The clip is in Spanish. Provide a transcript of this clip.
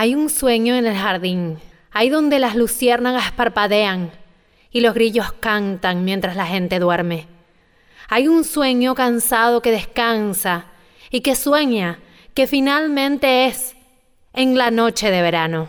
Hay un sueño en el jardín, ahí donde las luciérnagas parpadean y los grillos cantan mientras la gente duerme. Hay un sueño cansado que descansa y que sueña que finalmente es en la noche de verano.